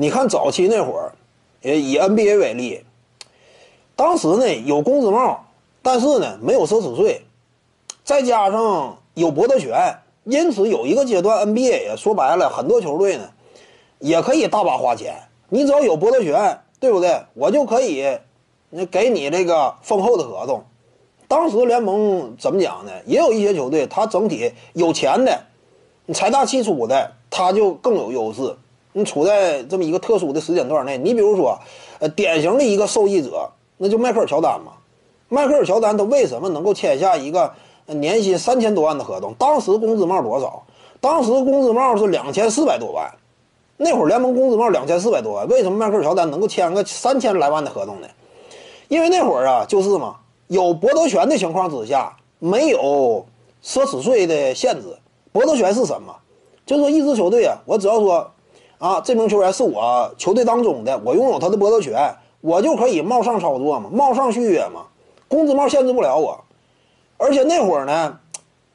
你看早期那会儿，也以 NBA 为例，当时呢有工资帽，但是呢没有奢侈税，再加上有博得权，因此有一个阶段 NBA 也说白了，很多球队呢也可以大把花钱，你只要有博得权，对不对？我就可以，那给你这个丰厚的合同。当时联盟怎么讲呢？也有一些球队，他整体有钱的，你财大气粗的，他就更有优势。你处在这么一个特殊的时间段内，你比如说，呃，典型的一个受益者，那就迈克尔乔丹嘛。迈克尔乔丹他为什么能够签下一个年薪三千多万的合同？当时工资帽多少？当时工资帽是两千四百多万。那会儿联盟工资帽两千四百多万，为什么迈克尔乔丹能够签个三千来万的合同呢？因为那会儿啊，就是嘛，有博得权的情况之下，没有奢侈税的限制。博得权是什么？就是说一支球队啊，我只要说。啊，这名球员是我球队当中的，我拥有他的博得权，我就可以冒上操作嘛，冒上续约嘛，工资帽限制不了我。而且那会儿呢，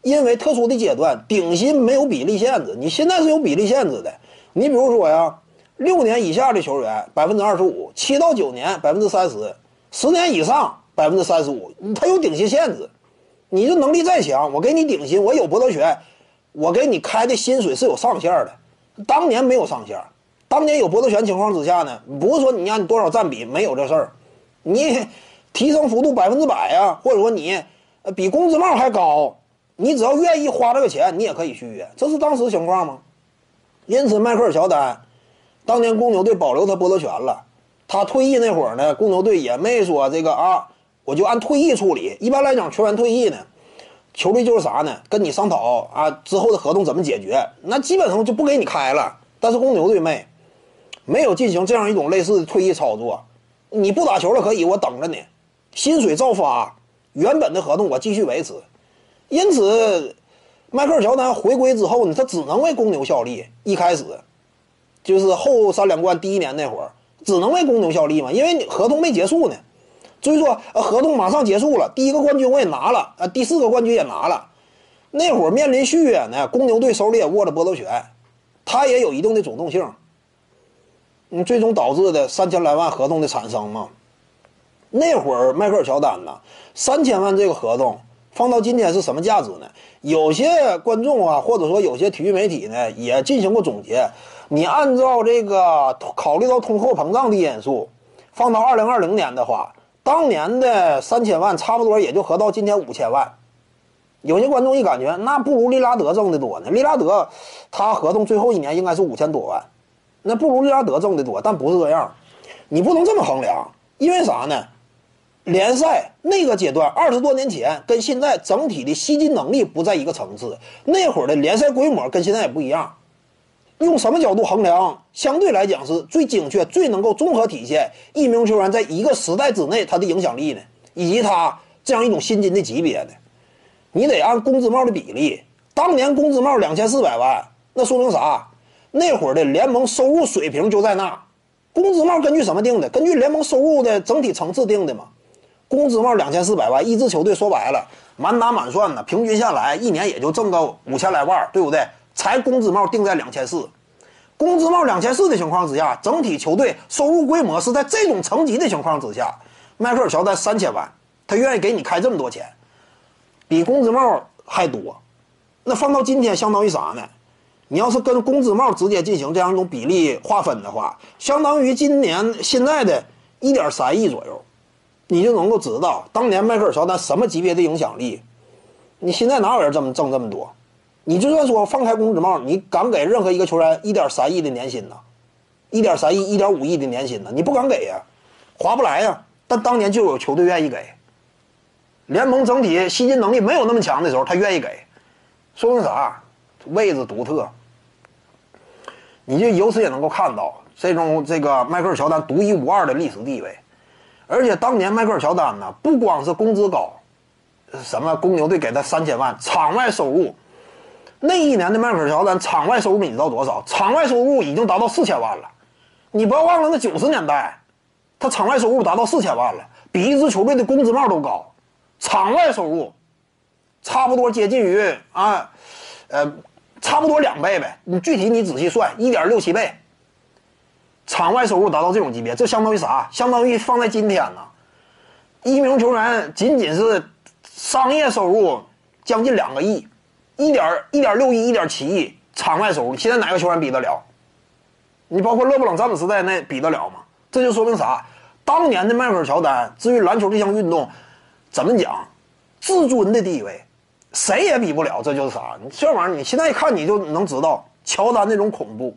因为特殊的阶段，顶薪没有比例限制，你现在是有比例限制的。你比如说呀，六年以下的球员百分之二十五，七到九年百分之三十，十年以上百分之三十五，他有顶薪限制。你这能力再强，我给你顶薪，我有博得权，我给你开的薪水是有上限的。当年没有上限，当年有博得权情况之下呢，不是说你让你多少占比没有这事儿，你提升幅度百分之百呀，或者说你比工资帽还高，你只要愿意花这个钱，你也可以续约，这是当时情况吗？因此，迈克尔乔丹当年公牛队保留他博得权了，他退役那会儿呢，公牛队也没说这个啊，我就按退役处理。一般来讲，球员退役呢。球队就是啥呢？跟你商讨啊，之后的合同怎么解决？那基本上就不给你开了。但是公牛队没，没有进行这样一种类似的退役操作。你不打球了可以，我等着你，薪水照发，原本的合同我继续维持。因此，迈克尔乔丹回归之后呢，他只能为公牛效力。一开始，就是后三连冠第一年那会儿，只能为公牛效力嘛，因为你合同没结束呢。所以说，呃，合同马上结束了，第一个冠军我也拿了，啊，第四个冠军也拿了。那会儿面临续约呢，公牛队手里也握着博得权，他也有一定的主动性。嗯，最终导致的三千来万合同的产生嘛。那会儿迈克尔乔丹呢，三千万这个合同放到今天是什么价值呢？有些观众啊，或者说有些体育媒体呢，也进行过总结。你按照这个考虑到通货膨胀的因素，放到二零二零年的话。当年的三千万差不多也就合到今天五千万，有些观众一感觉那不如利拉德挣的多呢。利拉德他合同最后一年应该是五千多万，那不如利拉德挣的多，但不是这样，你不能这么衡量，因为啥呢？联赛那个阶段二十多年前跟现在整体的吸金能力不在一个层次，那会儿的联赛规模跟现在也不一样。用什么角度衡量？相对来讲是最精确、最能够综合体现一名球员在一个时代之内他的影响力呢？以及他这样一种薪金的级别呢？你得按工资帽的比例。当年工资帽两千四百万，那说明啥？那会儿的联盟收入水平就在那。工资帽根据什么定的？根据联盟收入的整体层次定的嘛。工资帽两千四百万，一支球队说白了，满打满算呢，平均下来一年也就挣个五千来万，对不对？才工资帽定在两千四，工资帽两千四的情况之下，整体球队收入规模是在这种层级的情况之下，迈克尔乔丹三千万，他愿意给你开这么多钱，比工资帽还多，那放到今天相当于啥呢？你要是跟工资帽直接进行这样一种比例划分的话，相当于今年现在的一点三亿左右，你就能够知道当年迈克尔乔丹什么级别的影响力。你现在哪有人这么挣这么多？你就算说放开工资帽，你敢给任何一个球员一点三亿的年薪呢？一点三亿、一点五亿的年薪呢？你不敢给呀，划不来呀。但当年就有球队愿意给，联盟整体吸金能力没有那么强的时候，他愿意给，说明啥？位置独特。你就由此也能够看到这种这个迈克尔乔丹独一无二的历史地位。而且当年迈克尔乔丹呢，不光是工资高，什么公牛队给他三千万，场外收入。那一年的迈克尔乔丹场外收入你知道多少？场外收入已经达到四千万了。你不要忘了，那九十年代，他场外收入达到四千万了，比一支球队的工资帽都高。场外收入差不多接近于啊，呃，差不多两倍呗。你具体你仔细算，一点六七倍。场场外收入达到这种级别，这相当于啥？相当于放在今天呢，一名球员仅仅是商业收入将近两个亿，一点一点六亿、一点七亿场外收入，现在哪个球员比得了？你包括勒布朗、詹姆斯在内比得了吗？这就说明啥？当年的迈克尔·乔丹，至于篮球这项运动，怎么讲，至尊的地位，谁也比不了。这就是啥？你这玩意儿，你现在一看你就能知道乔丹那种恐怖。